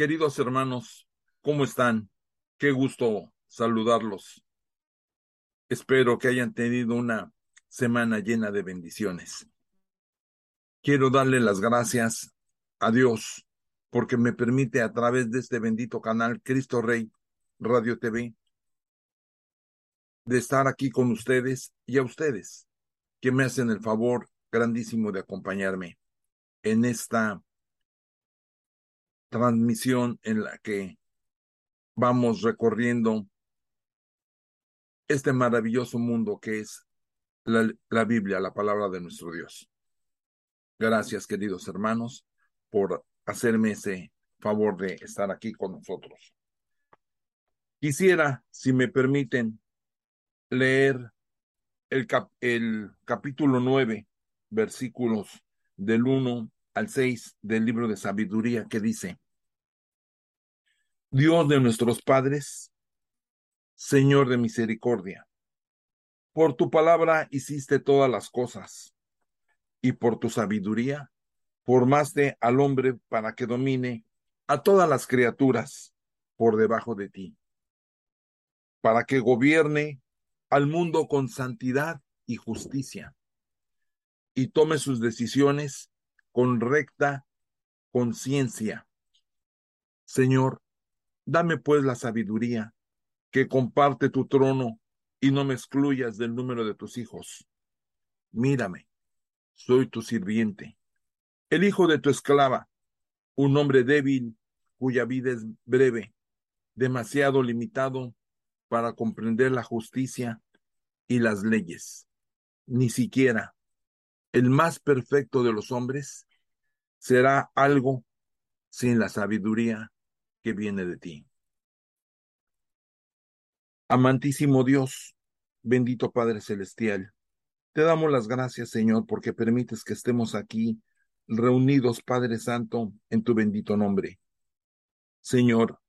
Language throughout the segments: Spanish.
Queridos hermanos, ¿cómo están? Qué gusto saludarlos. Espero que hayan tenido una semana llena de bendiciones. Quiero darle las gracias a Dios porque me permite a través de este bendito canal Cristo Rey Radio TV de estar aquí con ustedes y a ustedes que me hacen el favor grandísimo de acompañarme en esta transmisión en la que vamos recorriendo este maravilloso mundo que es la, Biblia, la palabra de nuestro Dios. Gracias, queridos hermanos, por hacerme ese favor de estar aquí con nosotros. Quisiera, si me permiten, leer el capítulo 9, versículos del 1 al 6 del libro de sabiduría que dice, Dios de nuestros padres, Señor de misericordia, por tu palabra hiciste todas las cosas, y por tu sabiduría formaste al hombre para que domine a todas las criaturas por debajo de ti, para que gobierne al mundo con santidad y justicia, y tome sus decisiones con recta conciencia. Señor, dame pues la sabiduría que comparte tu trono y no me excluyas del número de tus hijos. Mírame, soy tu sirviente, el hijo de tu esclava, un hombre débil cuya vida es breve, demasiado limitado para comprender la justicia y las leyes. Ni siquiera el más perfecto de los hombres será algo sin la sabiduría que viene de ti. Amantísimo Dios, bendito Padre Celestial, te damos las gracias, Señor, porque permites que estemos aquí reunidos, Padre Santo, en tu bendito nombre. Señor,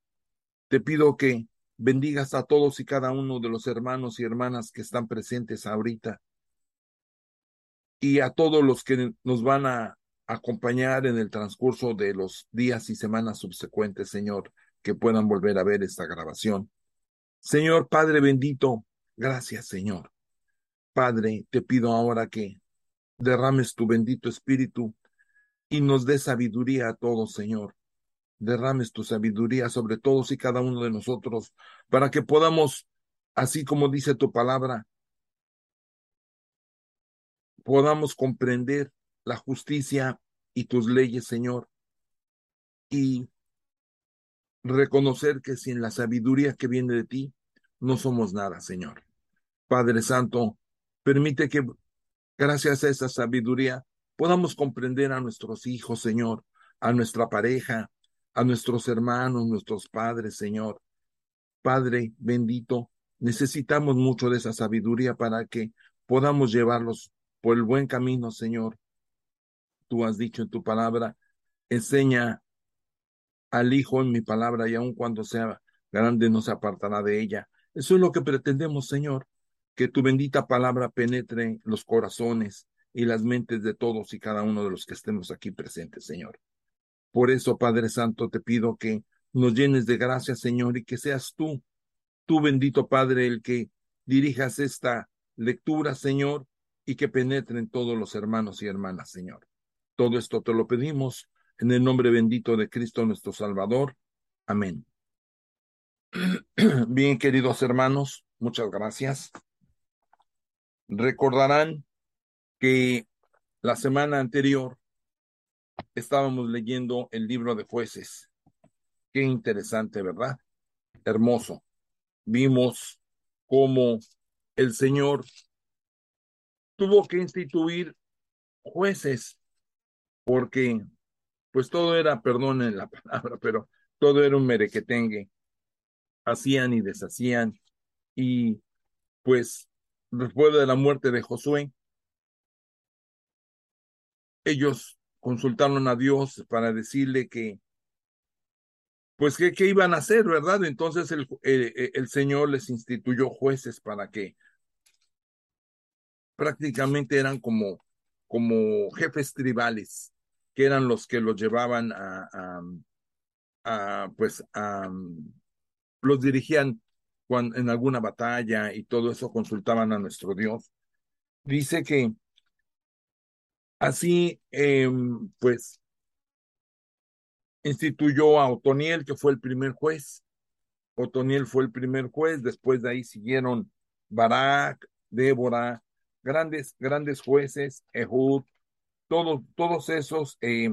te pido que bendigas a todos y cada uno de los hermanos y hermanas que están presentes ahorita y a todos los que nos van a acompañar en el transcurso de los días y semanas subsecuentes, Señor, que puedan volver a ver esta grabación. Señor Padre bendito, gracias, Señor. Padre, te pido ahora que derrames tu bendito espíritu y nos dé sabiduría a todos, Señor. Derrames tu sabiduría sobre todos y cada uno de nosotros para que podamos, así como dice tu palabra, podamos comprender la justicia y tus leyes, Señor, y reconocer que sin la sabiduría que viene de ti, no somos nada, Señor. Padre Santo, permite que gracias a esa sabiduría podamos comprender a nuestros hijos, Señor, a nuestra pareja, a nuestros hermanos, nuestros padres, Señor. Padre bendito, necesitamos mucho de esa sabiduría para que podamos llevarlos por el buen camino, Señor. Tú has dicho en tu palabra, enseña al Hijo en mi palabra y aun cuando sea grande no se apartará de ella. Eso es lo que pretendemos, Señor, que tu bendita palabra penetre los corazones y las mentes de todos y cada uno de los que estemos aquí presentes, Señor. Por eso, Padre Santo, te pido que nos llenes de gracia, Señor, y que seas tú, tú bendito Padre, el que dirijas esta lectura, Señor, y que penetren todos los hermanos y hermanas, Señor. Todo esto te lo pedimos en el nombre bendito de Cristo nuestro Salvador. Amén. Bien, queridos hermanos, muchas gracias. Recordarán que la semana anterior estábamos leyendo el libro de jueces. Qué interesante, ¿verdad? Hermoso. Vimos cómo el Señor tuvo que instituir jueces, porque pues todo era, perdonen la palabra, pero todo era un merequetengue. Hacían y deshacían. Y pues después de la muerte de Josué, ellos consultaron a Dios para decirle que, pues, ¿qué, iban a hacer, verdad? Entonces el, el, el Señor les instituyó jueces para que prácticamente eran como, como jefes tribales, que eran los que los llevaban a, a, pues los dirigían cuando, en alguna batalla y todo eso consultaban a nuestro Dios. Dice que así, em, pues, instituyó a Otoniel, que fue el primer juez. Otoniel fue el primer juez, después de ahí siguieron Barak, Débora, grandes, grandes jueces, Ehud, todos, todos esos, eh,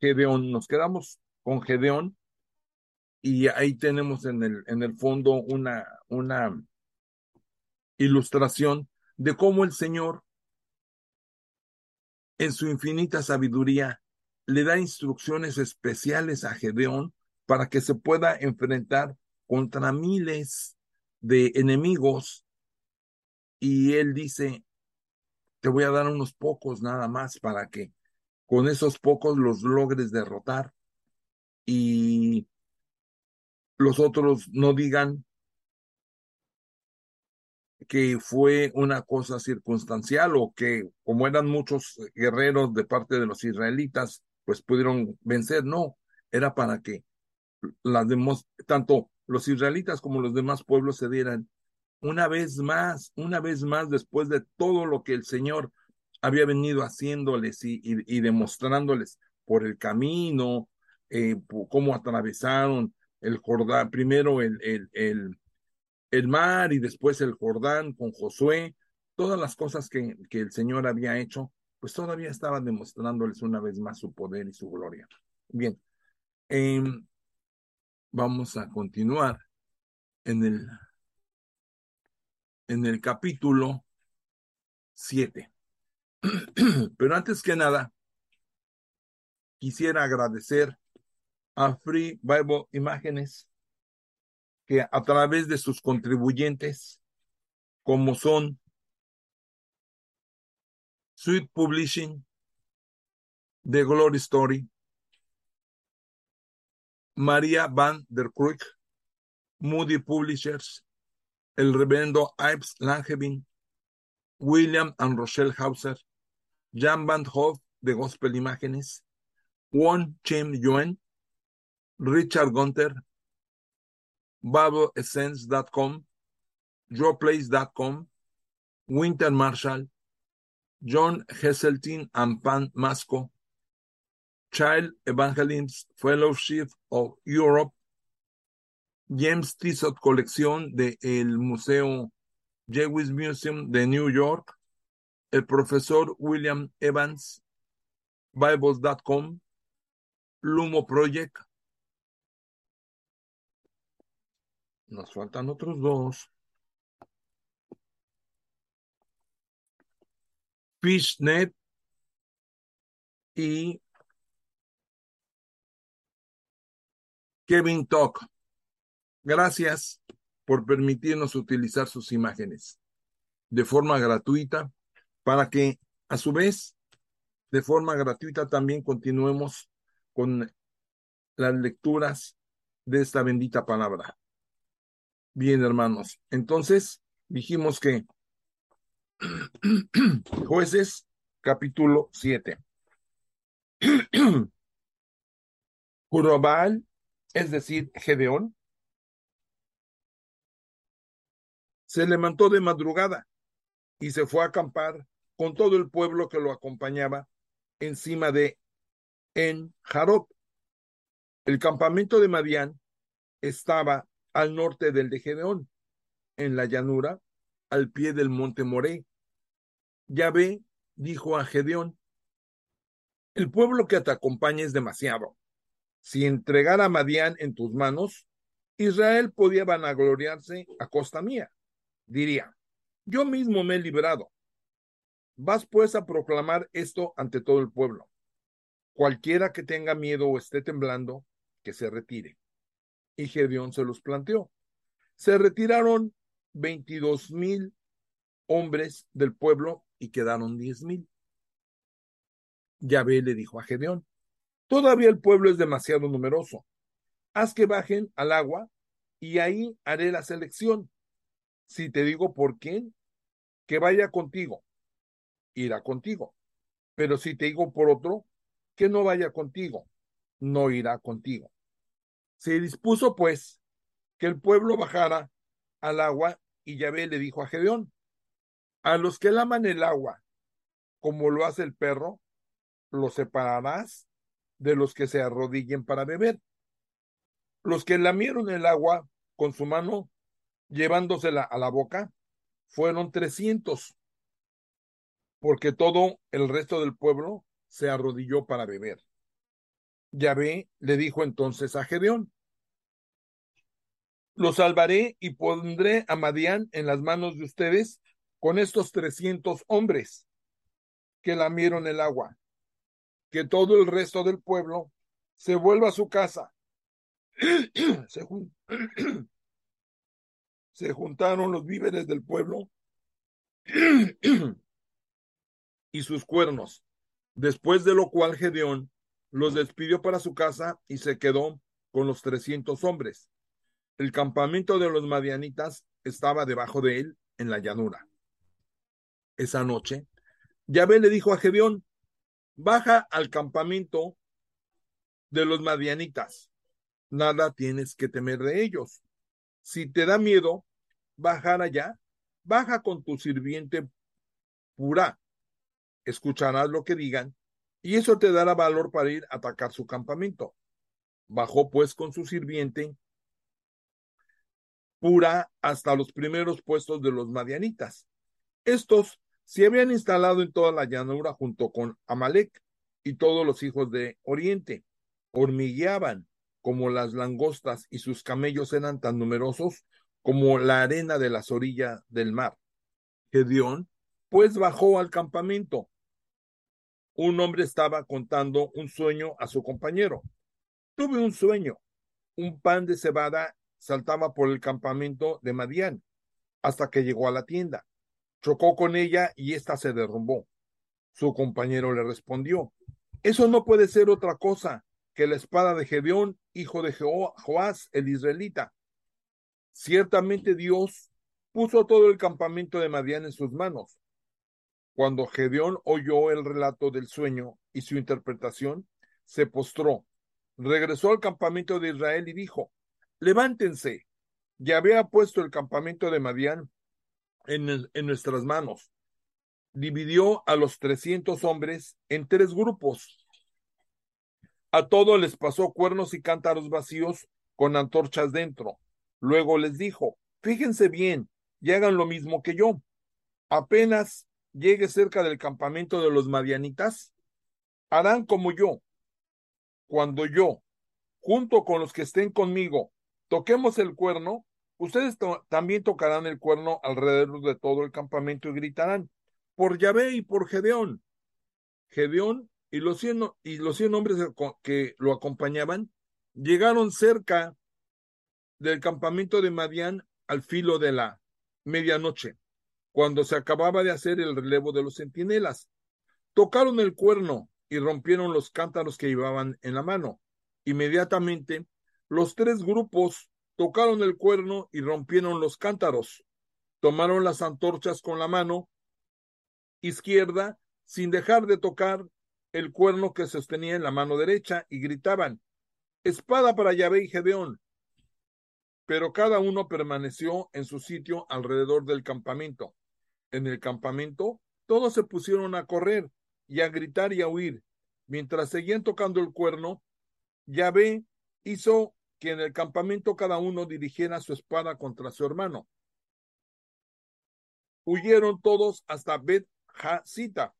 Gedeón, nos quedamos con Gedeón y ahí tenemos en el, en el fondo una, una ilustración de cómo el Señor, en su infinita sabiduría, le da instrucciones especiales a Gedeón para que se pueda enfrentar contra miles de enemigos. Y él dice, te voy a dar unos pocos nada más para que con esos pocos los logres derrotar y los otros no digan que fue una cosa circunstancial o que como eran muchos guerreros de parte de los israelitas, pues pudieron vencer. No, era para que las demás, tanto los israelitas como los demás pueblos se dieran una vez más, una vez más después de todo lo que el Señor había venido haciéndoles y, demostrándoles por el camino, eh, cómo atravesaron el Jordán, primero el, el, el, el, mar y después el Jordán con Josué, todas las cosas que, que el Señor había hecho, pues todavía estaba demostrándoles una vez más su poder y su gloria. Bien, em, vamos a continuar en el, en el capítulo 7. Pero antes que nada, quisiera agradecer a Free Bible Imágenes que a través de sus contribuyentes, como son Sweet Publishing, The Glory Story, María Van der Kroek, Moody Publishers, el reverendo Ives Langevin, William and Rochelle Hauser, Jan Van Hoff de Gospel Imágenes, Won Chem Yuen, Richard Gunter, BibleEssence.com, JoePlace.com, Winter Marshall, John Heseltine and Pan Masco, Child Evangelist Fellowship of Europe, James Tissot Colección del el Museo Jewish Museum de New York, el profesor William Evans, Bibles.com, Lumo Project. Nos faltan otros dos. Fishnet y Kevin Talk. Gracias por permitirnos utilizar sus imágenes de forma gratuita para que a su vez, de forma gratuita, también continuemos con las lecturas de esta bendita palabra. Bien, hermanos, entonces dijimos que jueces capítulo 7. Jurobal, es decir, Gedeón, se levantó de madrugada y se fue a acampar con todo el pueblo que lo acompañaba encima de En Jarot. El campamento de Madián estaba al norte del de Gedeón, en la llanura, al pie del monte Moré. Yahvé dijo a Gedeón, el pueblo que te acompaña es demasiado. Si entregara a Madián en tus manos, Israel podía vanagloriarse a costa mía. Diría, yo mismo me he librado, Vas pues a proclamar esto ante todo el pueblo. Cualquiera que tenga miedo o esté temblando, que se retire. Y Gedeón se los planteó. Se retiraron veintidós mil hombres del pueblo y quedaron diez mil. Yahvé le dijo a Gedeón, todavía el pueblo es demasiado numeroso. Haz que bajen al agua y ahí haré la selección. Si te digo por quién, que vaya contigo irá contigo. Pero si te digo por otro, que no vaya contigo, no irá contigo. Se dispuso, pues, que el pueblo bajara al agua y Yahvé le dijo a Gedeón, a los que laman el agua, como lo hace el perro, los separarás de los que se arrodillen para beber. Los que lamieron el agua con su mano, llevándosela a la boca, fueron trescientos, porque todo el resto del pueblo se arrodilló para beber. Yahvé le dijo entonces a Gedeón, lo salvaré y pondré a Madián en las manos de ustedes con estos trescientos hombres que lamieron el agua. Que todo el resto del pueblo se vuelva a su casa. se juntaron los víveres del pueblo y sus cuernos, después de lo cual Gedeón los despidió para su casa y se quedó con los trescientos hombres. El campamento de los madianitas estaba debajo de él en la llanura. Esa noche, Yahvé le dijo a Gedeón, baja al campamento de los madianitas. Nada tienes que temer de ellos. Si te da miedo bajar allá, baja con tu sirviente pura. Escucharás lo que digan y eso te dará valor para ir a atacar su campamento. Bajó pues con su sirviente pura hasta los primeros puestos de los madianitas. Estos se habían instalado en toda la llanura junto con Amalek y todos los hijos de Oriente. Hormigueaban como las langostas y sus camellos eran tan numerosos como la arena de las orillas del mar. Gedeón, pues bajó al campamento. Un hombre estaba contando un sueño a su compañero. Tuve un sueño. Un pan de cebada saltaba por el campamento de Madián hasta que llegó a la tienda. Chocó con ella y ésta se derrumbó. Su compañero le respondió, eso no puede ser otra cosa que la espada de Gedeón, hijo de Joás, el israelita. Ciertamente Dios puso todo el campamento de Madián en sus manos. Cuando Gedeón oyó el relato del sueño y su interpretación, se postró, regresó al campamento de Israel y dijo, levántense, ya había puesto el campamento de Madián en, en nuestras manos. Dividió a los trescientos hombres en tres grupos. A todos les pasó cuernos y cántaros vacíos con antorchas dentro. Luego les dijo, fíjense bien y hagan lo mismo que yo. Apenas llegue cerca del campamento de los madianitas, harán como yo. Cuando yo, junto con los que estén conmigo, toquemos el cuerno, ustedes también tocarán el cuerno alrededor de todo el campamento y gritarán, por Yahvé y por Gedeón. Gedeón y los cien, y los cien hombres que lo acompañaban llegaron cerca del campamento de Madián al filo de la medianoche, cuando se acababa de hacer el relevo de los centinelas. Tocaron el cuerno y rompieron los cántaros que llevaban en la mano. Inmediatamente los tres grupos tocaron el cuerno y rompieron los cántaros. Tomaron las antorchas con la mano izquierda sin dejar de tocar el cuerno que sostenía en la mano derecha y gritaban, espada para Yahvé y Gedeón. Pero cada uno permaneció en su sitio alrededor del campamento. En el campamento todos se pusieron a correr y a gritar y a huir. Mientras seguían tocando el cuerno, Yahvé hizo que en el campamento cada uno dirigiera su espada contra su hermano. Huyeron todos hasta Bet Hasita,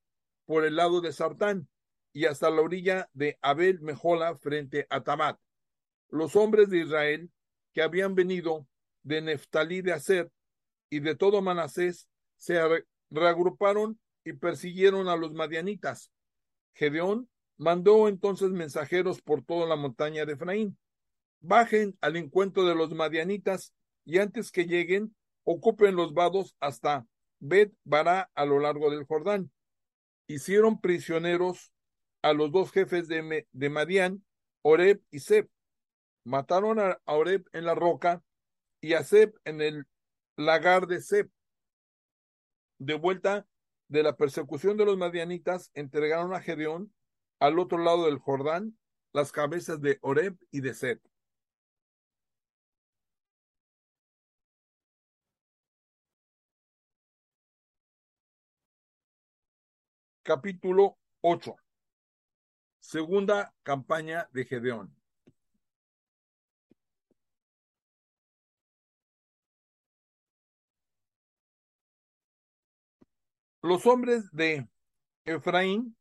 por el lado de Sartán, y hasta la orilla de Abel Mejola frente a Tamat. Los hombres de Israel que habían venido de Neftalí de Aser y de todo Manasés se reagruparon y persiguieron a los madianitas. Gedeón mandó entonces mensajeros por toda la montaña de Efraín bajen al encuentro de los madianitas y antes que lleguen, ocupen los vados hasta Bet Bará a lo largo del Jordán. Hicieron prisioneros a los dos jefes de, Madián, Oreb y Seb. Mataron a Oreb en la roca y a Seb en el lagar de Seb. De vuelta de la persecución de los madianitas, entregaron a Gedeón al otro lado del Jordán las cabezas de Oreb y de Seb. Capítulo 8. Segunda campaña de Gedeón. Los hombres de Efraín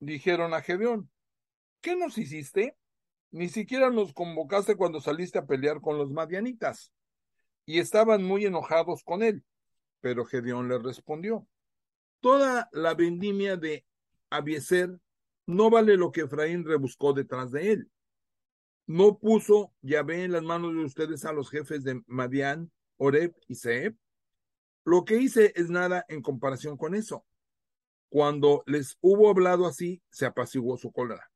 dijeron a Gedeón, ¿qué nos hiciste? Ni siquiera nos convocaste cuando saliste a pelear con los madianitas. Y estaban muy enojados con él. Pero Gedeón le respondió, toda la vendimia de Abieser no vale lo que Efraín rebuscó detrás de él. No puso Yahvé en las manos de ustedes a los jefes de Madián, Oreb y Seb. Lo que hice es nada en comparación con eso. Cuando les hubo hablado así, se apaciguó su cólera.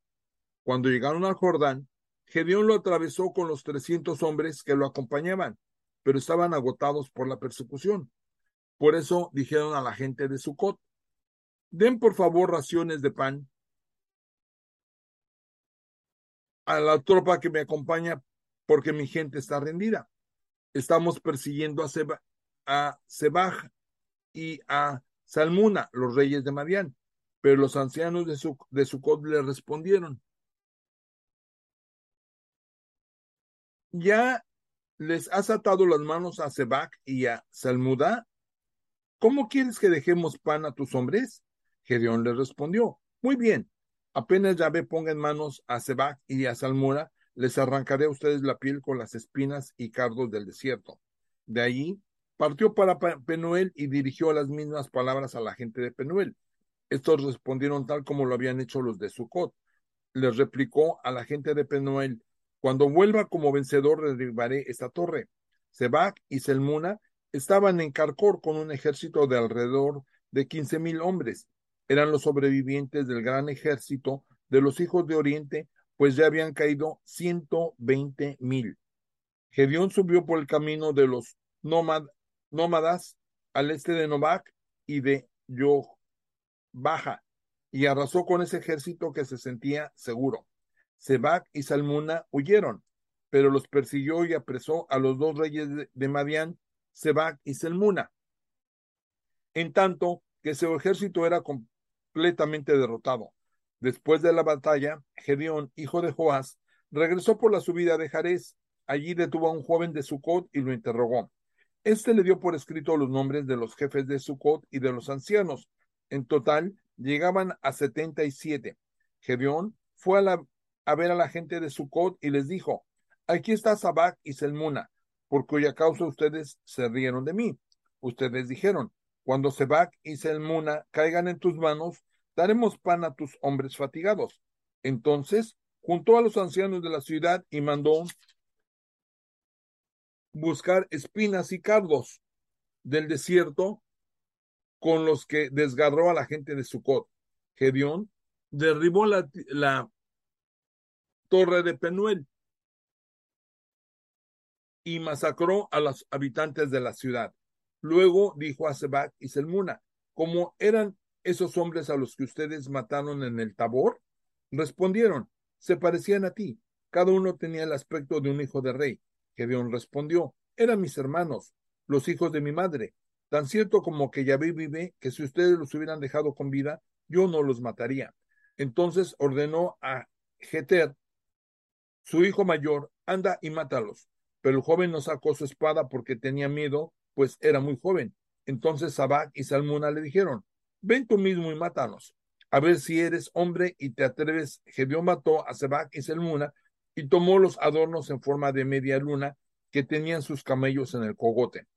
Cuando llegaron al Jordán, Gedeón lo atravesó con los trescientos hombres que lo acompañaban, pero estaban agotados por la persecución. Por eso dijeron a la gente de Sucot, den por favor raciones de pan a la tropa que me acompaña porque mi gente está rendida. Estamos persiguiendo a, Seba, a Sebaj y a Salmuna, los reyes de Madián. Pero los ancianos de, su, de Sucot le respondieron, ¿ya les has atado las manos a Sebac y a Salmuda? ¿Cómo quieres que dejemos pan a tus hombres? Gedeón le respondió, muy bien, apenas Yahvé ponga en manos a Sebac y a Salmura, les arrancaré a ustedes la piel con las espinas y cardos del desierto. De allí partió para Penuel y dirigió las mismas palabras a la gente de Penuel. Estos respondieron tal como lo habían hecho los de Sucot. Les replicó a la gente de Penuel, cuando vuelva como vencedor derribaré esta torre. Sebac y Selmuna estaban en Carcor con un ejército de alrededor de quince mil hombres. Eran los sobrevivientes del gran ejército de los hijos de Oriente, pues ya habían caído ciento veinte mil. Gedeón subió por el camino de los nómadas al este de Novac y de Baja y arrasó con ese ejército que se sentía seguro. Sebac y Salmuna huyeron, pero los persiguió y apresó a los dos reyes de Madián, Sebac y Salmuna. En tanto que su ejército era completamente derrotado. Después de la batalla, Gedeón, hijo de Joás, regresó por la subida de Jarez. Allí detuvo a un joven de Sucot y lo interrogó. Este le dio por escrito los nombres de los jefes de Sucot y de los ancianos. En total, llegaban a setenta y siete. Gedeón fue a ver a la gente de Sucot y les dijo, aquí está Sabac y Selmuna, por cuya causa ustedes se rieron de mí. Ustedes dijeron, cuando Sabac y Selmuna caigan en tus manos, daremos pan a tus hombres fatigados. Entonces juntó a los ancianos de la ciudad y mandó buscar espinas y cardos del desierto con los que desgarró a la gente de Sucot. Gedeón derribó la, torre de Penuel y masacró a los habitantes de la ciudad. Luego dijo a Sebac y Selmuna, ¿cómo eran esos hombres a los que ustedes mataron en el Tabor? Respondieron, se parecían a ti, cada uno tenía el aspecto de un hijo de rey. Gedeón respondió, eran mis hermanos, los hijos de mi madre. Tan cierto como que Yahvé vive, que si ustedes los hubieran dejado con vida, yo no los mataría. Entonces ordenó a Jeter, su hijo mayor, anda y mátalos. Pero el joven no sacó su espada porque tenía miedo, pues era muy joven. Entonces Sabac y Salmuna le dijeron, ven tú mismo y mátanos, a ver si eres hombre y te atreves. Gedeón mató a Sabac y Salmuna y tomó los adornos en forma de media luna que tenían sus camellos en el cogote.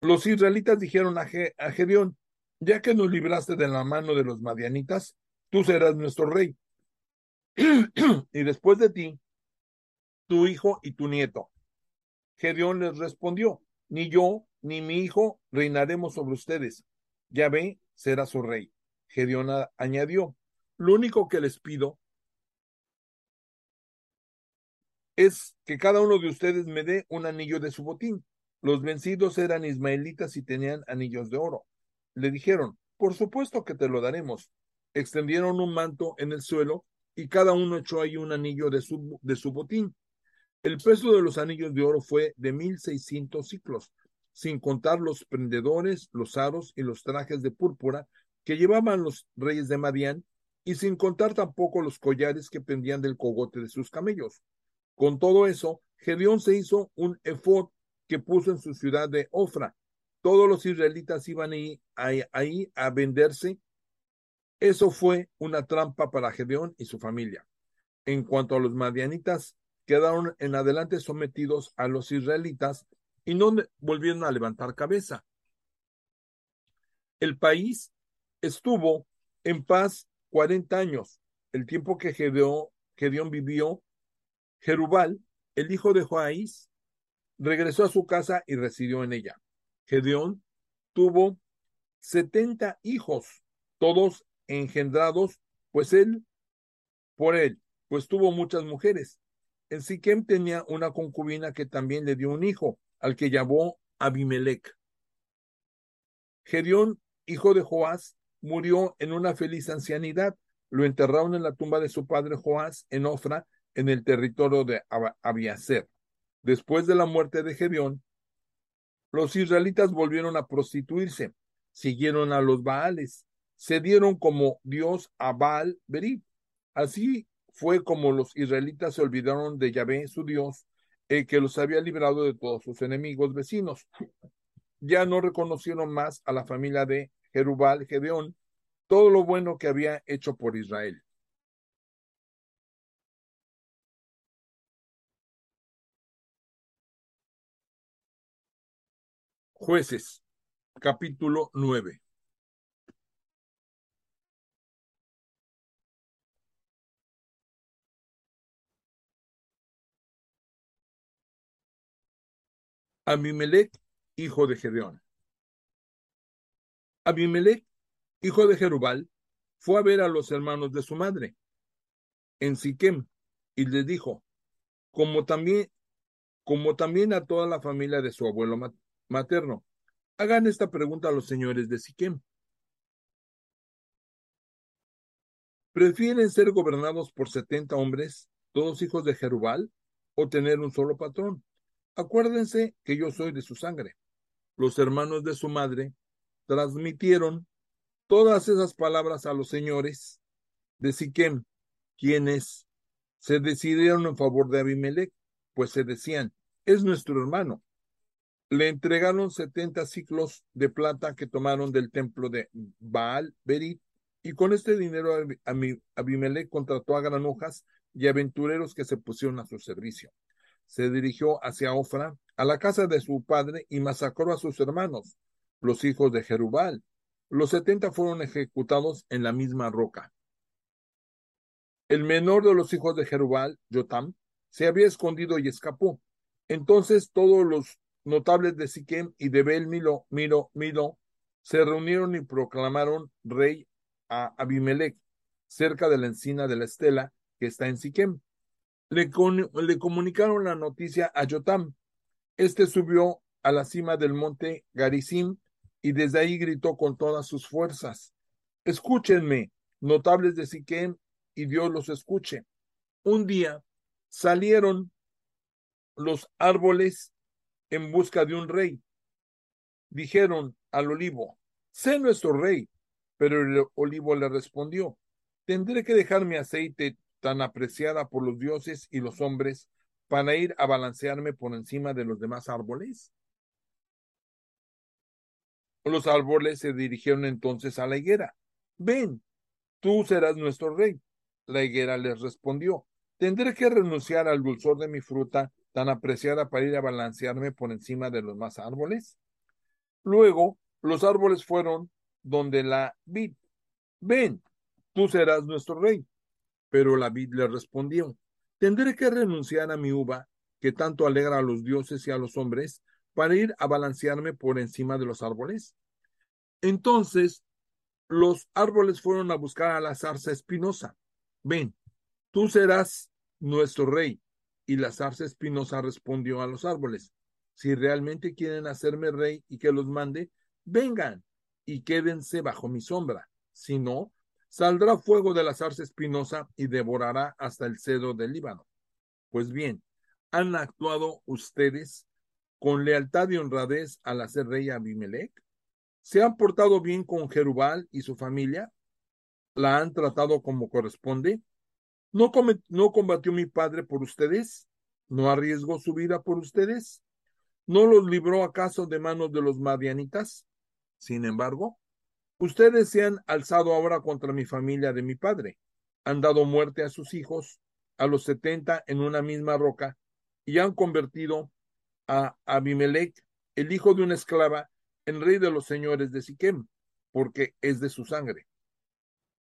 Los israelitas dijeron a, Gedeón, ya que nos libraste de la mano de los madianitas, tú serás nuestro rey. y después de ti, tu hijo y tu nieto. Gedeón les respondió, ni yo ni mi hijo reinaremos sobre ustedes. Yahvé será su rey. Gedeón añadió, lo único que les pido es que cada uno de ustedes me dé un anillo de su botín. Los vencidos eran ismaelitas y tenían anillos de oro. Le dijeron, por supuesto que te lo daremos. Extendieron un manto en el suelo y cada uno echó ahí un anillo de su, de su botín. El peso de los anillos de oro fue de mil seiscientos ciclos, sin contar los prendedores, los aros y los trajes de púrpura que llevaban los reyes de Madián, y sin contar tampoco los collares que pendían del cogote de sus camellos. Con todo eso, Gedeón se hizo un efod que puso en su ciudad de Ofra. Todos los israelitas iban ahí, a venderse. Eso fue una trampa para Gedeón y su familia. En cuanto a los madianitas, quedaron en adelante sometidos a los israelitas y no volvieron a levantar cabeza. El país estuvo en paz 40 años, el tiempo que Gedeón, Gedeón vivió. Jerubal, el hijo de Joaís, regresó a su casa y residió en ella. Gedeón tuvo 70 hijos, todos engendrados, pues él, por él, pues tuvo muchas mujeres. En Siquem tenía una concubina que también le dio un hijo, al que llamó Abimelech. Gedeón, hijo de Joás, murió en una feliz ancianidad. Lo enterraron en la tumba de su padre Joás en Ofra, en el territorio de Abiaser. Después de la muerte de Gedeón, los israelitas volvieron a prostituirse, siguieron a los Baales, se dieron como Dios a Baal Berib. Así fue como los israelitas se olvidaron de Yahvé, su Dios, el que los había librado de todos sus enemigos vecinos. Ya no reconocieron más a la familia de Jerubal, Gedeón, todo lo bueno que había hecho por Israel. Jueces, capítulo 9. Abimelech, hijo de Gedeón. Abimelech, hijo de Jerubal, fue a ver a los hermanos de su madre en Siquem y les dijo, como también, como también a toda la familia de su abuelo materno, hagan esta pregunta a los señores de Siquem. ¿Prefieren ser gobernados por setenta hombres, todos hijos de Jerubal, o tener un solo patrón? Acuérdense que yo soy de su sangre. Los hermanos de su madre transmitieron todas esas palabras a los señores de Siquem, quienes se decidieron en favor de Abimelech, pues se decían, es nuestro hermano. Le entregaron setenta ciclos de plata que tomaron del templo de Baal Berit, y con este dinero Abimelech contrató a granujas y aventureros que se pusieron a su servicio se dirigió hacia Ofra, a la casa de su padre, y masacró a sus hermanos, los hijos de Jerubal. Los setenta fueron ejecutados en la misma roca. El menor de los hijos de Jerubal, Jotam, se había escondido y escapó. Entonces todos los notables de Siquem y de Bel Milo, Milo, Milo se reunieron y proclamaron rey a Abimelech, cerca de la encina de la estela que está en Siquem le, comunicaron la noticia a Yotam. Este subió a la cima del monte Garizim y desde ahí gritó con todas sus fuerzas: Escúchenme, notables de Siquem, y Dios los escuche. Un día salieron los árboles en busca de un rey. Dijeron al olivo: Sé nuestro rey. Pero el olivo le respondió: Tendré que dejar mi aceite tan apreciada por los dioses y los hombres para ir a balancearme por encima de los demás árboles? Los árboles se dirigieron entonces a la higuera. Ven, tú serás nuestro rey. La higuera les respondió, tendré que renunciar al dulzor de mi fruta tan apreciada para ir a balancearme por encima de los demás árboles. Luego, los árboles fueron donde la vid. Ven, tú serás nuestro rey. Pero la vid le respondió, tendré que renunciar a mi uva, que tanto alegra a los dioses y a los hombres, para ir a balancearme por encima de los árboles. Entonces los árboles fueron a buscar a la zarza espinosa. Ven, tú serás nuestro rey. Y la zarza espinosa respondió a los árboles, si realmente quieren hacerme rey y que los mande, vengan y quédense bajo mi sombra. Si no, Saldrá fuego de la zarza espinosa y devorará hasta el cedro del Líbano. Pues bien, ¿han actuado ustedes con lealtad y honradez al hacer rey Abimelech? ¿Se han portado bien con Jerubal y su familia? ¿La han tratado como corresponde? ¿No, ¿No combatió mi padre por ustedes? ¿No arriesgó su vida por ustedes? ¿No los libró acaso de manos de los madianitas? Sin embargo, ustedes se han alzado ahora contra mi familia de mi padre, han dado muerte a sus hijos, a los setenta en una misma roca, y han convertido a Abimelech, el hijo de una esclava, en rey de los señores de Siquem, porque es de su sangre.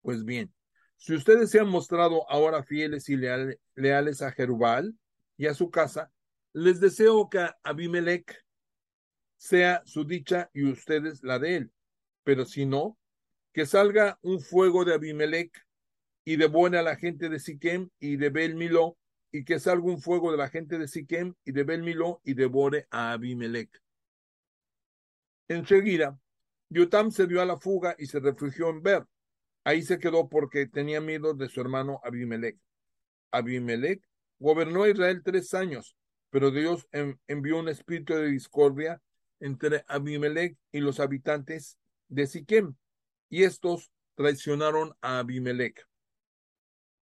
Pues bien, si ustedes se han mostrado ahora fieles y leales a Jerubal y a su casa, les deseo que Abimelech sea su dicha y ustedes la de él. Pero si no, que salga un fuego de Abimelech y devore a la gente de Siquem y de Bel Miló, y que salga un fuego de la gente de Siquem y de Bel Miló y devore a Abimelech. Enseguida, Yotam se dio a la fuga y se refugió en Ber. Ahí se quedó porque tenía miedo de su hermano Abimelech. Abimelech gobernó a Israel tres años, pero Dios envió un espíritu de discordia entre Abimelech y los habitantes de Siquem, y estos traicionaron a Abimelech.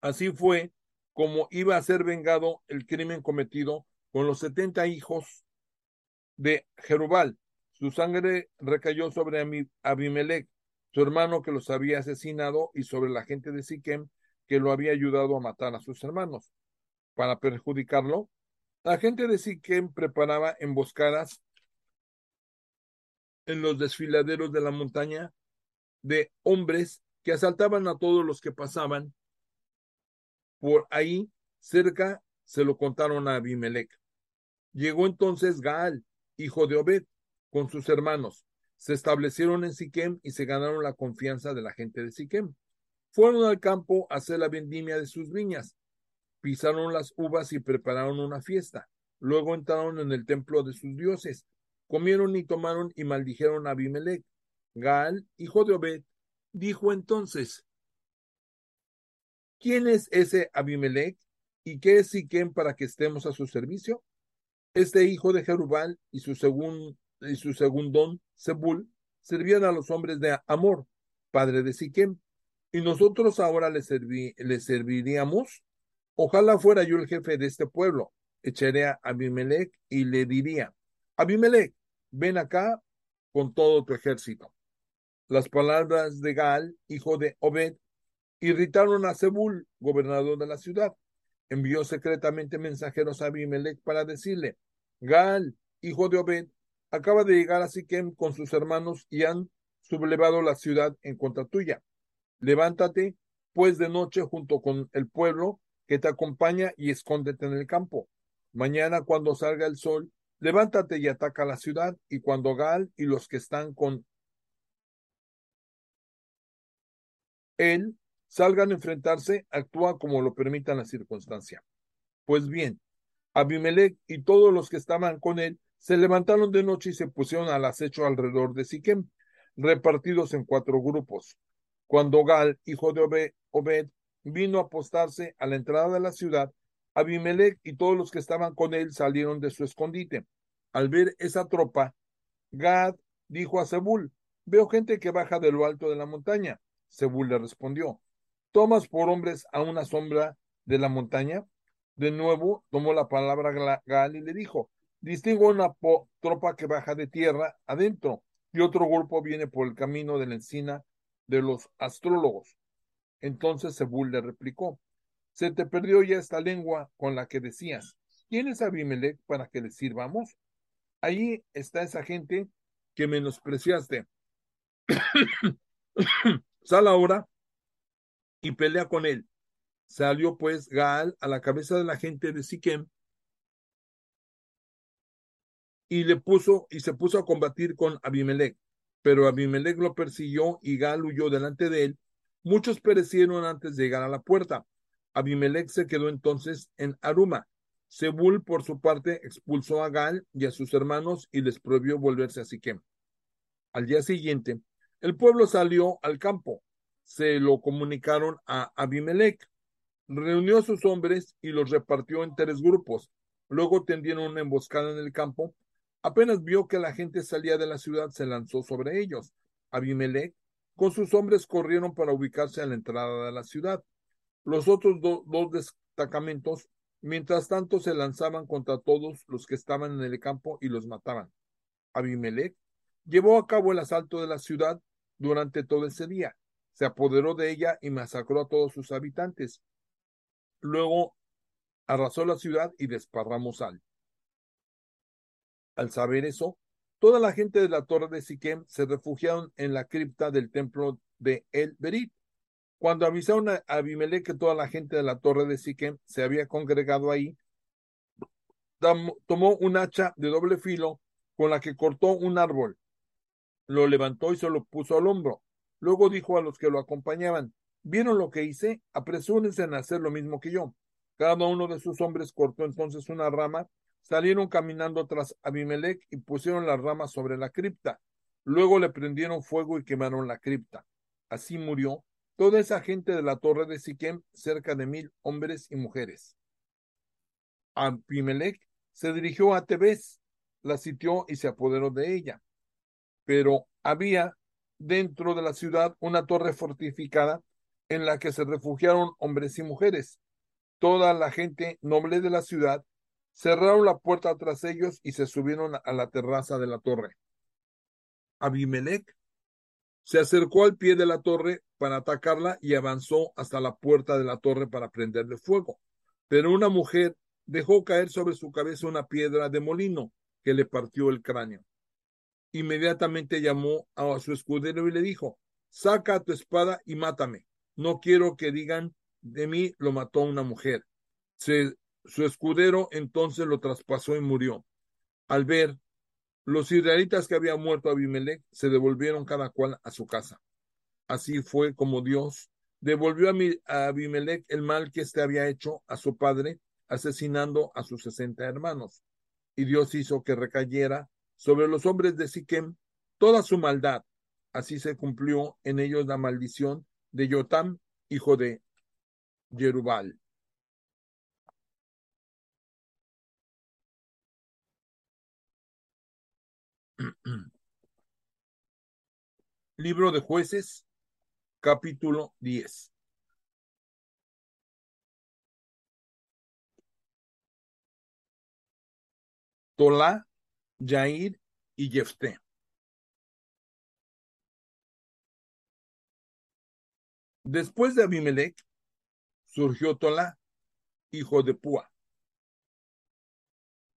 Así fue como iba a ser vengado el crimen cometido con los setenta hijos de Jerubal. Su sangre recayó sobre Abimelech, su hermano que los había asesinado, y sobre la gente de Siquem que lo había ayudado a matar a sus hermanos. Para perjudicarlo, la gente de Siquem preparaba emboscadas en los desfiladeros de la montaña de hombres que asaltaban a todos los que pasaban por ahí cerca, se lo contaron a Abimelech. Llegó entonces Gaal, hijo de Obed, con sus hermanos. Se establecieron en Siquem y se ganaron la confianza de la gente de Siquem. Fueron al campo a hacer la vendimia de sus viñas pisaron las uvas y prepararon una fiesta. Luego entraron en el templo de sus dioses, comieron y tomaron y maldijeron a Abimelech. Gaal, hijo de Obed, dijo entonces, ¿quién es ese Abimelech y qué es Siquem para que estemos a su servicio? Este hijo de Jerubal y su, segun, y su segundón, Zebul, servían a los hombres de Amor, padre de Siquem, y nosotros ahora le, le serviríamos. Ojalá fuera yo el jefe de este pueblo. Echaré a Abimelech y le diría, Abimelech, ven acá con todo tu ejército. Las palabras de Gaal, hijo de Obed, irritaron a Zebul, gobernador de la ciudad. Envió secretamente mensajeros a Abimelech para decirle, Gaal, hijo de Obed, acaba de llegar a Siquem con sus hermanos y han sublevado la ciudad en contra tuya. Levántate, pues, de noche junto con el pueblo que te acompaña y escóndete en el campo. Mañana cuando salga el sol, levántate y ataca la ciudad, y cuando Gal y los que están con él salgan a enfrentarse, actúa como lo permitan la circunstancia. Pues bien, Abimelech y todos los que estaban con él se levantaron de noche y se pusieron al acecho alrededor de Siquem, repartidos en cuatro grupos. Cuando Gal, hijo de Obed, vino a apostarse a la entrada de la ciudad, Abimelech y todos los que estaban con él salieron de su escondite. Al ver esa tropa, Gad dijo a Zebul, veo gente que baja de lo alto de la montaña. Zebul le respondió, ¿tomas por hombres a una sombra de la montaña? De nuevo tomó la palabra Gal y le dijo, distingo una tropa que baja de tierra adentro y otro grupo viene por el camino de la encina de los astrólogos. Entonces Zebul le replicó, se te perdió ya esta lengua con la que decías, ¿quién es Abimelech para que le sirvamos? Ahí está esa gente que menospreciaste. Sal ahora y pelea con él. Salió pues Gaal a la cabeza de la gente de Siquem y le puso y se puso a combatir con Abimelech. Pero Abimelech lo persiguió y Gaal huyó delante de él Muchos perecieron antes de llegar a la puerta. Abimelech se quedó entonces en Aruma. Zebul, por su parte, expulsó a Gal y a sus hermanos y les prohibió volverse a Siquem. Al día siguiente, el pueblo salió al campo. Se lo comunicaron a Abimelech. Reunió a sus hombres y los repartió en tres grupos. Luego tendieron una emboscada en el campo Apenas vio que la gente salía de la ciudad, se lanzó sobre ellos. Abimelech con sus hombres corrieron para ubicarse a la entrada de la ciudad. Los otros dos destacamentos, mientras tanto, se lanzaban contra todos los que estaban en el campo y los mataban. Abimelech llevó a cabo el asalto de la ciudad durante todo ese día. Se apoderó de ella y masacró a todos sus habitantes. Luego arrasó la ciudad y desparramó sal. Al saber eso, toda la gente de la torre de Siquem se refugiaron en la cripta del templo de El Berit. Cuando avisaron a Abimelech que toda la gente de la torre de Siquem se había congregado ahí, tomó un hacha de doble filo con la que cortó un árbol, lo levantó y se lo puso al hombro. Luego dijo a los que lo acompañaban, ¿vieron lo que hice? Apresúrense en hacer lo mismo que yo. Cada uno de sus hombres cortó entonces una rama Salieron caminando tras Abimelech y pusieron las ramas sobre la cripta. Luego le prendieron fuego y quemaron la cripta. Así murió toda esa gente de la torre de Siquem, cerca de mil hombres y mujeres. Abimelech se dirigió a Tebes, la sitió y se apoderó de ella. Pero había dentro de la ciudad una torre fortificada en la que se refugiaron hombres y mujeres. Toda la gente noble de la ciudad Cerraron la puerta tras ellos y se subieron a la terraza de la torre. Abimelech se acercó al pie de la torre para atacarla y avanzó hasta la puerta de la torre para prenderle fuego. Pero una mujer dejó caer sobre su cabeza una piedra de molino que le partió el cráneo. Inmediatamente llamó a su escudero y le dijo, saca tu espada y mátame. No quiero que digan de mí lo mató una mujer. Se su escudero entonces lo traspasó y murió. Al ver los israelitas que había muerto Abimelech, se devolvieron cada cual a su casa. Así fue como Dios devolvió a Abimelech el mal que éste había hecho a su padre, asesinando a sus sesenta hermanos. Y Dios hizo que recayera sobre los hombres de Siquem toda su maldad. Así se cumplió en ellos la maldición de Yotam, hijo de Jerubal. Libro de jueces, capítulo 10. Tola, Jair y Jefté. Después de Abimelech, surgió Tola, hijo de Púa,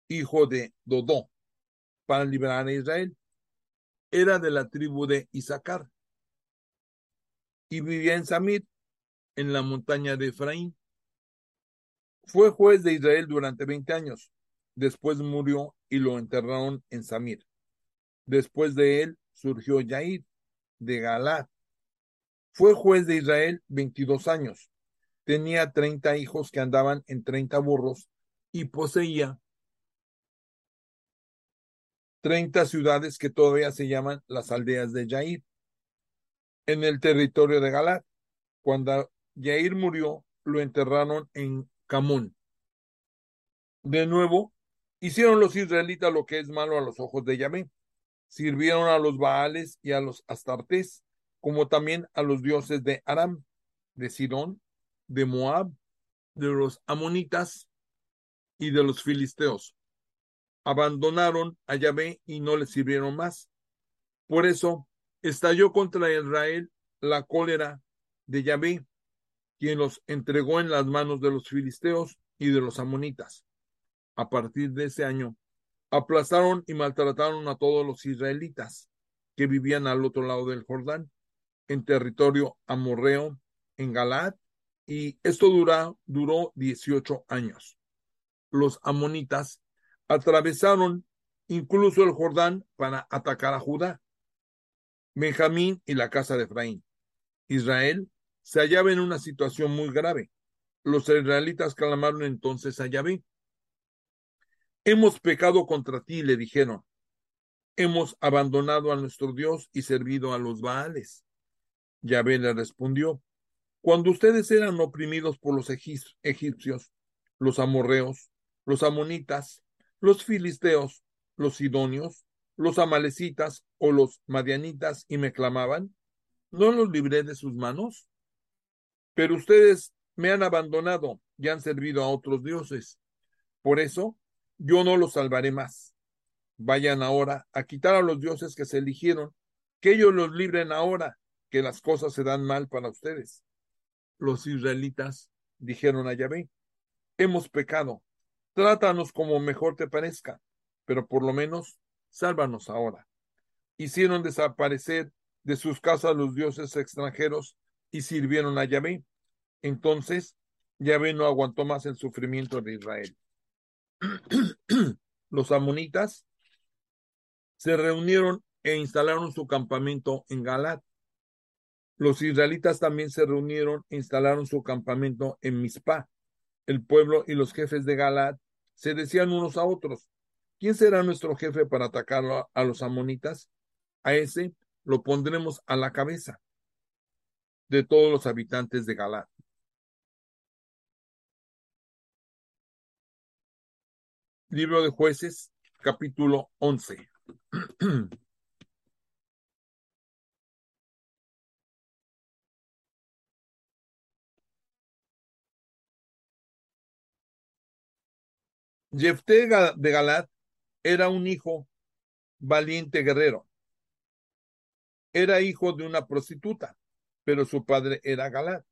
hijo de Dodó, para liberar a Israel. Era de la tribu de Isaacar y vivía en Samir, en la montaña de Efraín. Fue juez de Israel durante 20 años. Después murió y lo enterraron en Samir. Después de él surgió Yair de Galad. Fue juez de Israel 22 años. Tenía 30 hijos que andaban en 30 burros y poseía 30 ciudades que todavía se llaman las aldeas de Yair, en el territorio de Galat. Cuando Yair murió, lo enterraron en Camón. De nuevo, hicieron los israelitas lo que es malo a los ojos de Yahvé. Sirvieron a los Baales y a los Astartés, como también a los dioses de Aram, de Sidón, de Moab, de los Amonitas y de los Filisteos abandonaron a Yahvé y no le sirvieron más. Por eso estalló contra Israel la cólera de Yahvé, quien los entregó en las manos de los filisteos y de los amonitas. A partir de ese año, aplastaron y maltrataron a todos los israelitas que vivían al otro lado del Jordán, en territorio amorreo, en Galad, y esto duró 18 años. Los amonitas atravesaron incluso el Jordán para atacar a Judá, Benjamín y la casa de Efraín. Israel se hallaba en una situación muy grave. Los israelitas clamaron entonces a Yahvé. Hemos pecado contra ti, le dijeron. Hemos abandonado a nuestro Dios y servido a los Baales. Yahvé le respondió, cuando ustedes eran oprimidos por los egipcios, los amorreos, los amonitas, los filisteos, los sidonios, los amalecitas o los madianitas y me clamaban? ¿No los libré de sus manos? Pero ustedes me han abandonado y han servido a otros dioses. Por eso yo no los salvaré más. Vayan ahora a quitar a los dioses que se eligieron, que ellos los libren ahora, que las cosas se dan mal para ustedes. Los israelitas dijeron a Yahvé, hemos pecado, trátanos como mejor te parezca, pero por lo menos sálvanos ahora. Hicieron desaparecer de sus casas los dioses extranjeros y sirvieron a Yahvé. Entonces Yahvé no aguantó más el sufrimiento de Israel. los amonitas se reunieron e instalaron su campamento en Galat. Los israelitas también se reunieron e instalaron su campamento en Mizpah. El pueblo y los jefes de Galat se decían unos a otros, ¿quién será nuestro jefe para atacar a los amonitas? A ese lo pondremos a la cabeza de todos los habitantes de Galat. Libro de jueces, capítulo 11. Jefté de Galat era un hijo valiente guerrero. Era hijo de una prostituta, pero su padre era Galat.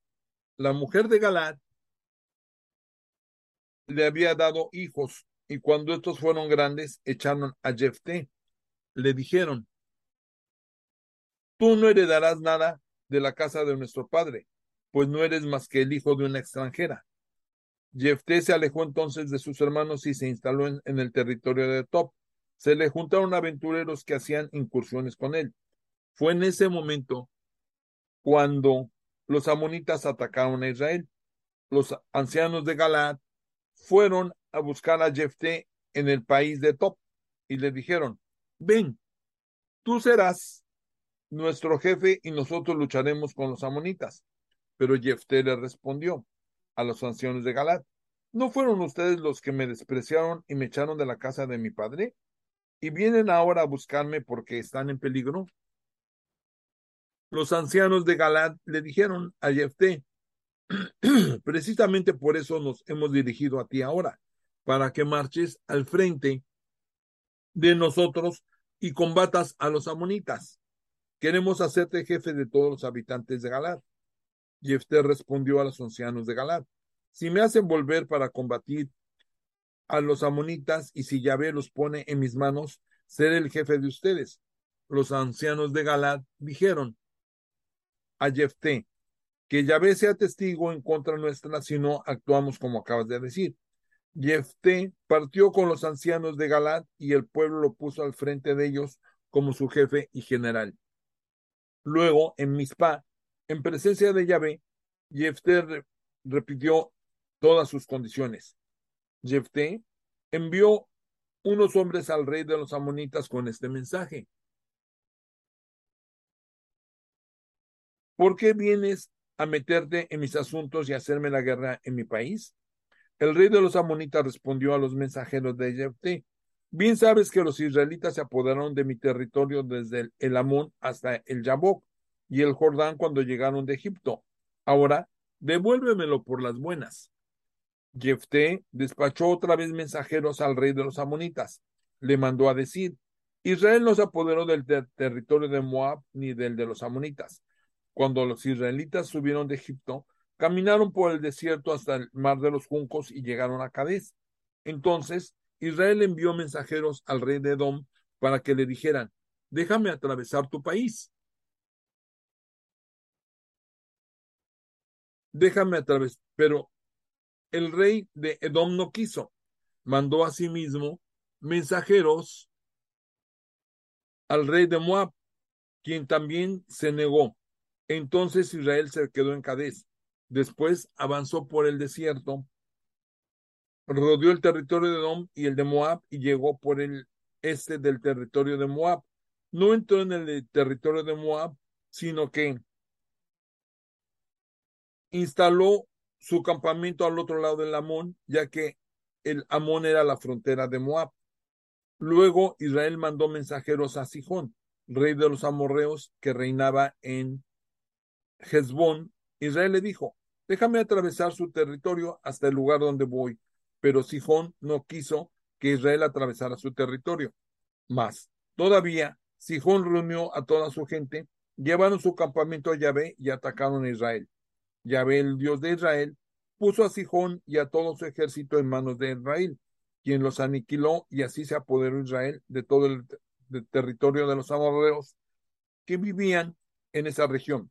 La mujer de Galat le había dado hijos y cuando estos fueron grandes echaron a Jefté. Le dijeron, tú no heredarás nada de la casa de nuestro padre, pues no eres más que el hijo de una extranjera. Jefté se alejó entonces de sus hermanos y se instaló en, el territorio de Top. Se le juntaron aventureros que hacían incursiones con él. Fue en ese momento cuando los amonitas atacaron a Israel. Los ancianos de Galaad fueron a buscar a Jefté en el país de Top y le dijeron, ven, tú serás nuestro jefe y nosotros lucharemos con los amonitas. Pero Jefté le respondió, a los ancianos de Galat, ¿no fueron ustedes los que me despreciaron y me echaron de la casa de mi padre? ¿Y vienen ahora a buscarme porque están en peligro? Los ancianos de Galat le dijeron a Jefté, precisamente por eso nos hemos dirigido a ti ahora, para que marches al frente de nosotros y combatas a los amonitas. Queremos hacerte jefe de todos los habitantes de Galat. Jefté respondió a los ancianos de Galad, si me hacen volver para combatir a los amonitas y si Yahvé los pone en mis manos, seré el jefe de ustedes. Los ancianos de Galad dijeron a Jefté, que Yahvé sea testigo en contra nuestra si no actuamos como acabas de decir. Jefté partió con los ancianos de Galad y el pueblo lo puso al frente de ellos como su jefe y general. Luego, en Mizpah, en presencia de Yahvé, Jefté repitió todas sus condiciones. Jefté envió unos hombres al rey de los amonitas con este mensaje. ¿Por qué vienes a meterte en mis asuntos y hacerme la guerra en mi país? El rey de los amonitas respondió a los mensajeros de Jefté. Bien sabes que los israelitas se apoderaron de mi territorio desde el Amón hasta el Yabok y el Jordán cuando llegaron de Egipto. Ahora, devuélvemelo por las buenas. Jefté despachó otra vez mensajeros al rey de los amonitas. Le mandó a decir, Israel no se apoderó del territorio de Moab ni del de los amonitas. Cuando los israelitas subieron de Egipto, caminaron por el desierto hasta el mar de los juncos y llegaron a Cadés. Entonces Israel envió mensajeros al rey de Edom para que le dijeran, déjame atravesar tu país. Déjame atravesar. Pero el rey de Edom no quiso. Mandó a sí mismo mensajeros al rey de Moab, quien también se negó. Entonces Israel se quedó en Cadés. Después avanzó por el desierto, rodeó el territorio de Edom y el de Moab y llegó por el este del territorio de Moab. No entró en el territorio de Moab, sino que instaló su campamento al otro lado del Amón, ya que el Amón era la frontera de Moab. Luego Israel mandó mensajeros a Sijón, rey de los amorreos, que reinaba en Hezbón. Israel le dijo, déjame atravesar su territorio hasta el lugar donde voy. Pero Sijón no quiso que Israel atravesara su territorio. Más, todavía Sijón reunió a toda su gente, llevaron su campamento a Yahvé y atacaron a Israel. Yahvé, el Dios de Israel, puso a Sijón y a todo su ejército en manos de Israel, quien los aniquiló y así se apoderó Israel de todo el territorio de los amorreos que vivían en esa región.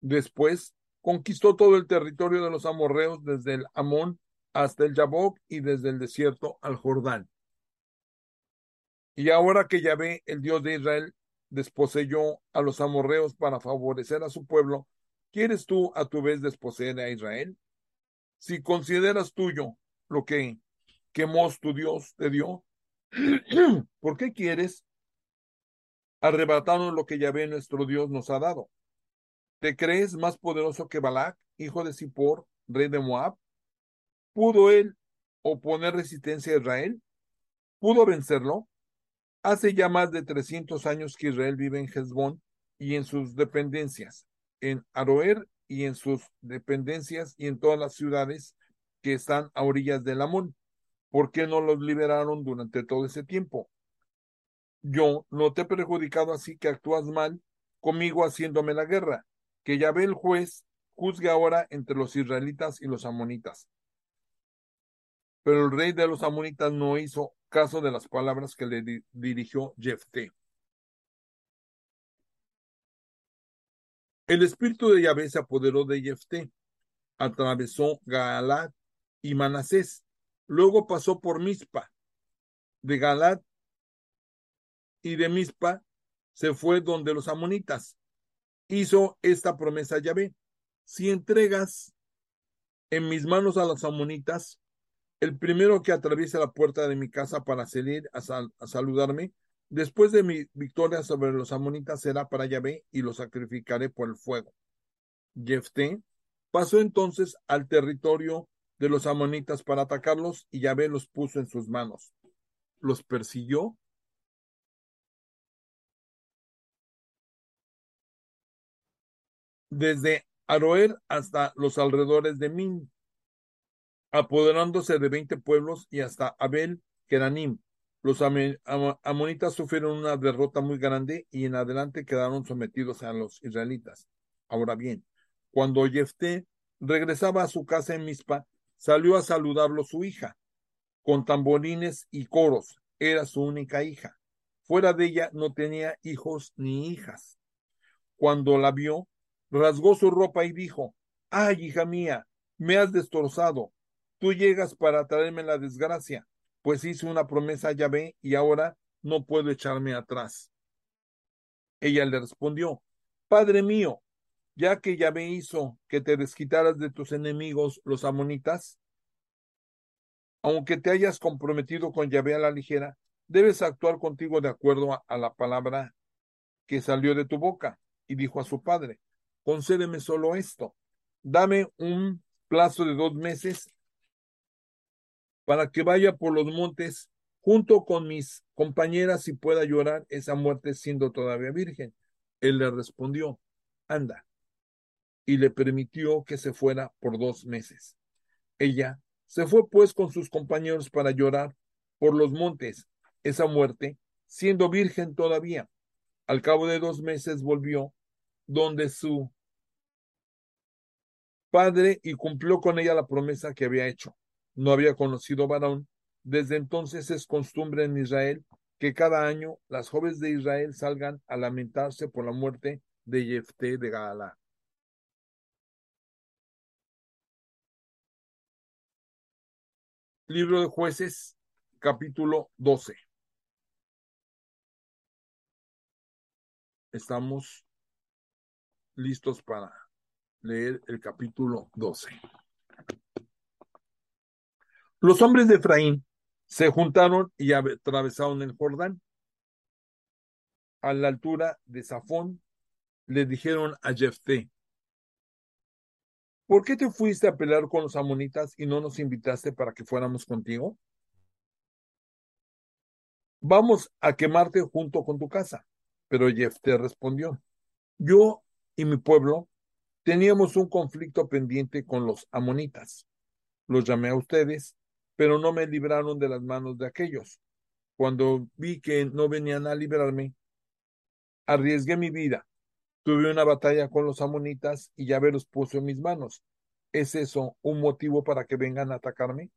Después conquistó todo el territorio de los amorreos desde el Amón hasta el Yabok y desde el desierto al Jordán. Y ahora que Yahvé, el Dios de Israel, desposeyó a los amorreos para favorecer a su pueblo, ¿quieres tú a tu vez desposeer a Israel? Si consideras tuyo lo que quemó tu Dios te dio, ¿por qué quieres arrebatarnos lo que Yahvé nuestro Dios nos ha dado? ¿Te crees más poderoso que Balac, hijo de Zippor, rey de Moab? ¿Pudo él oponer resistencia a Israel? ¿Pudo vencerlo? Hace ya más de 300 años que Israel vive en Hezbón y en sus dependencias, en Aroer y en sus dependencias y en todas las ciudades que están a orillas del Amón. ¿Por qué no los liberaron durante todo ese tiempo? Yo no te he perjudicado así que actúas mal conmigo haciéndome la guerra. Que ya ve el juez juzgue ahora entre los israelitas y los amonitas. Pero el rey de los amonitas no hizo caso de las palabras que le di dirigió Jefté. El espíritu de Yahvé se apoderó de Jefté, atravesó Gaalat y Manasés, luego pasó por Mizpa. De Gaalat y de Mizpa se fue donde los amonitas. Hizo esta promesa a Yahvé. Si entregas en mis manos a los amonitas, el primero que atraviese la puerta de mi casa para salir a, sal a saludarme, después de mi victoria sobre los amonitas será para Yahvé y lo sacrificaré por el fuego. Jefté pasó entonces al territorio de los amonitas para atacarlos y Yahvé los puso en sus manos. Los persiguió desde Aroer hasta los alrededores de Min, apoderándose de veinte pueblos y hasta Abel Keranim. Los amonitas sufrieron una derrota muy grande y en adelante quedaron sometidos a los israelitas. Ahora bien, cuando Jefté regresaba a su casa en Mizpa, salió a saludarlo su hija, con tamborines y coros. Era su única hija. Fuera de ella no tenía hijos ni hijas. Cuando la vio, rasgó su ropa y dijo, ay, hija mía, me has destrozado, tú llegas para traerme la desgracia, pues hice una promesa a Yahvé y ahora no puedo echarme atrás. Ella le respondió, Padre mío, ya que Yahvé hizo que te desquitaras de tus enemigos, los amonitas, aunque te hayas comprometido con Yahvé a la ligera, debes actuar contigo de acuerdo a, a la palabra que salió de tu boca. Y dijo a su padre, concédeme solo esto, dame un plazo de dos meses para que vaya por los montes junto con mis compañeras y pueda llorar esa muerte siendo todavía virgen. Él le respondió, anda, y le permitió que se fuera por dos meses. Ella se fue pues con sus compañeros para llorar por los montes esa muerte, siendo virgen todavía. Al cabo de dos meses volvió donde su padre y cumplió con ella la promesa que había hecho. No había conocido varón. Desde entonces es costumbre en Israel que cada año las jóvenes de Israel salgan a lamentarse por la muerte de Jefté de Gaalá. Libro de Jueces, capítulo 12. Estamos listos para leer el capítulo 12. Los hombres de Efraín se juntaron y atravesaron el Jordán. A la altura de Safón le dijeron a Jefté, ¿por qué te fuiste a pelear con los amonitas y no nos invitaste para que fuéramos contigo? vamos a quemarte junto con tu casa. Pero Jefté respondió, yo y mi pueblo teníamos un conflicto pendiente con los amonitas. Los llamé a ustedes, pero no me libraron de las manos de aquellos. Cuando vi que no venían a liberarme, arriesgué mi vida. Tuve una batalla con los amonitas y ya los puso en mis manos. ¿Es eso un motivo para que vengan a atacarme?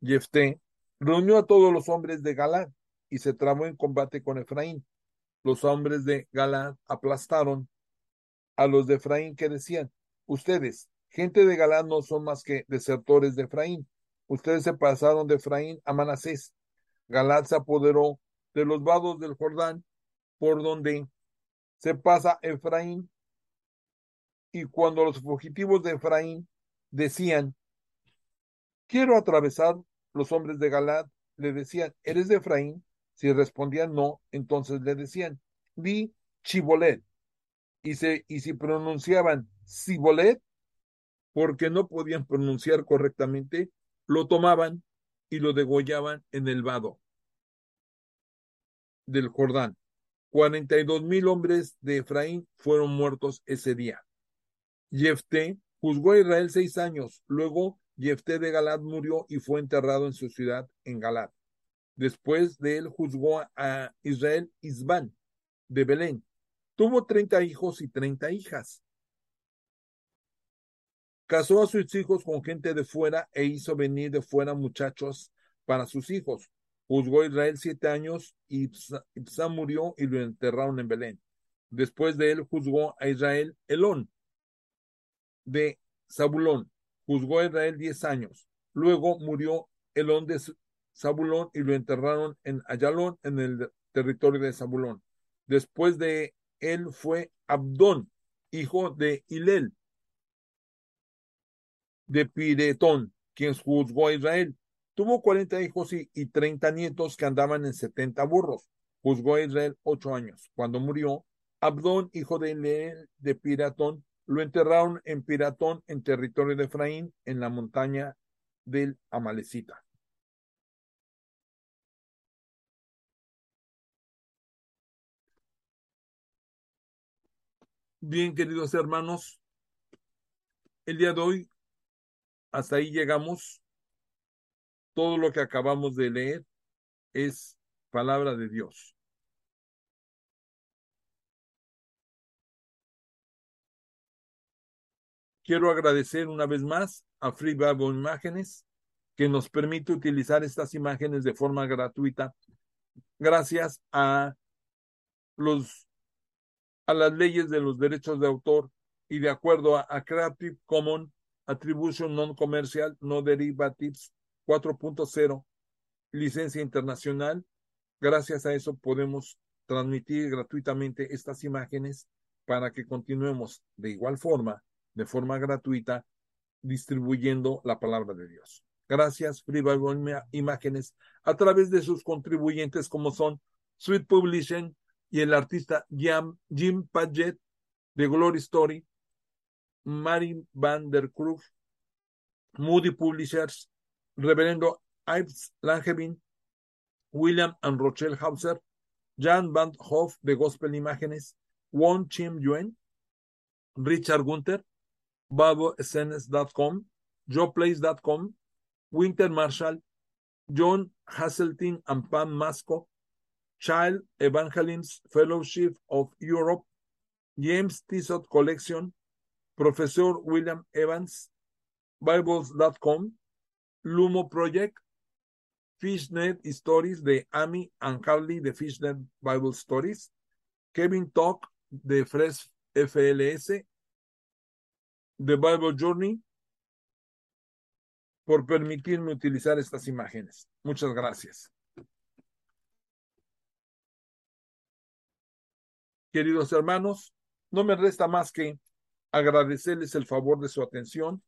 Jefté reunió a todos los hombres de Galad y se trabó en combate con Efraín. Los hombres de Galad aplastaron a los de Efraín que decían, ustedes, gente de Galad, no son más que desertores de Efraín. Ustedes se pasaron de Efraín a Manasés. Galad se apoderó de los vados del Jordán, por donde se pasa Efraín. Y cuando los fugitivos de Efraín decían, quiero atravesar, los hombres de Galad le decían, ¿eres de Efraín? Si respondían no, entonces le decían, di Chibolet. Y, y si pronunciaban Cibolet, porque no podían pronunciar correctamente, lo tomaban y lo degollaban en el vado del Jordán. Cuarenta y dos mil hombres de Efraín fueron muertos ese día. Jefté juzgó a Israel seis años. Luego Jefté de Galad murió y fue enterrado en su ciudad en Galad. Después de él juzgó a Israel Isbán de Belén. Tuvo treinta hijos y treinta hijas. Casó a sus hijos con gente de fuera e hizo venir de fuera muchachos para sus hijos. Juzgó a Israel siete años y Ibsa murió y lo enterraron en Belén. Después de él juzgó a Israel Elón de Zabulón. Juzgó a Israel diez años. Luego murió Elón de Zabulón y lo enterraron en Ayalón, en el territorio de Zabulón. Después de él fue Abdón, hijo de Hilel, de Piretón, quien juzgó a Israel. Tuvo cuarenta hijos y, treinta nietos que andaban en setenta burros. Juzgó a Israel ocho años. Cuando murió, Abdón, hijo de Hilel, de Piratón, lo enterraron en Piratón, en territorio de Efraín, en la montaña del Amalecita. Bien, queridos hermanos, el día de hoy hasta ahí llegamos. Todo lo que acabamos de leer es palabra de Dios. Quiero agradecer una vez más a Free Bible Imágenes que nos permite utilizar estas imágenes de forma gratuita gracias a los a las leyes de los derechos de autor y de acuerdo a, Creative Commons Attribution Non-Commercial No Derivatives 4.0, licencia internacional. Gracias a eso podemos transmitir gratuitamente estas imágenes para que continuemos de igual forma, de forma gratuita, distribuyendo la palabra de Dios. Gracias, Free Imágenes, a través de sus contribuyentes como son Sweet Publishing, y el artista Jim Padgett de Glory Story, Mary Van der Krug, Moody Publishers, Reverendo Ives Langevin, William and Rochelle Hauser, Jan Van Hoff de Gospel Imágenes, Won Chim Yuen, Richard Gunther, BaboSNS.com, JoePlace.com, Winter Marshall, John Hasseltine and Pam Masco, Child Evangelism Fellowship of Europe, James Tissot Collection, Professor William Evans, Bibles.com, Lumo Project, Fishnet Stories de Amy and Carly de Fishnet Bible Stories, Kevin Talk de Fresh FLS, The Bible Journey, por permitirme utilizar estas imágenes. Muchas gracias. Queridos hermanos, no me resta más que agradecerles el favor de su atención.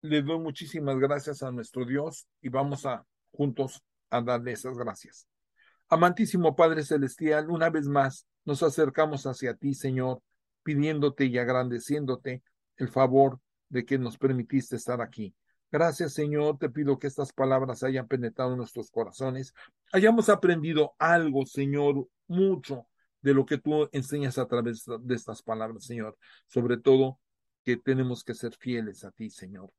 Les doy muchísimas gracias a nuestro Dios y vamos a juntos a darle esas gracias. Amantísimo Padre Celestial, una vez más nos acercamos hacia ti, Señor, pidiéndote y agradeciéndote el favor de que nos permitiste estar aquí. Gracias, Señor. Te pido que estas palabras hayan penetrado en nuestros corazones. Hayamos aprendido algo, Señor, mucho de lo que tú enseñas a través de estas palabras, Señor. Sobre todo, que tenemos que ser fieles a ti, Señor.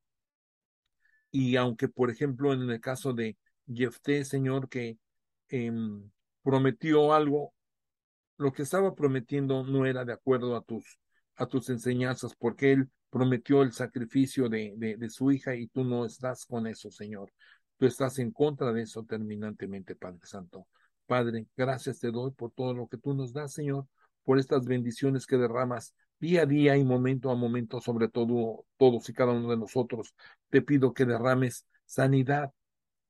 Y aunque, por ejemplo, en el caso de Jefté, Señor, que eh, prometió algo, lo que estaba prometiendo no era de acuerdo a tus, a tus enseñanzas, porque él prometió el sacrificio de, de su hija y tú no estás con eso, Señor. Tú estás en contra de eso terminantemente, Padre Santo. Padre, gracias te doy por todo lo que tú nos das, Señor, por estas bendiciones que derramas día a día y momento a momento sobre todo todos y cada uno de nosotros. Te pido que derrames sanidad,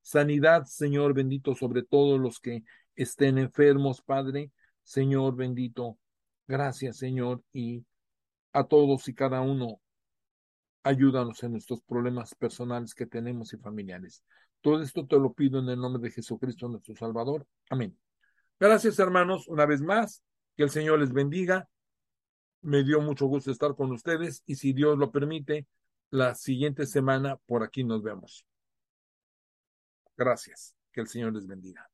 sanidad, Señor bendito, sobre todos los que estén enfermos, Padre. Señor bendito, gracias, Señor, y a todos y cada uno, ayúdanos en nuestros problemas personales que tenemos y familiares. Todo esto te lo pido en el nombre de Jesucristo, nuestro Salvador. Amén. Gracias, hermanos, una vez más. Que el Señor les bendiga. Me dio mucho gusto estar con ustedes y si Dios lo permite, la siguiente semana por aquí nos vemos. Gracias. Que el Señor les bendiga.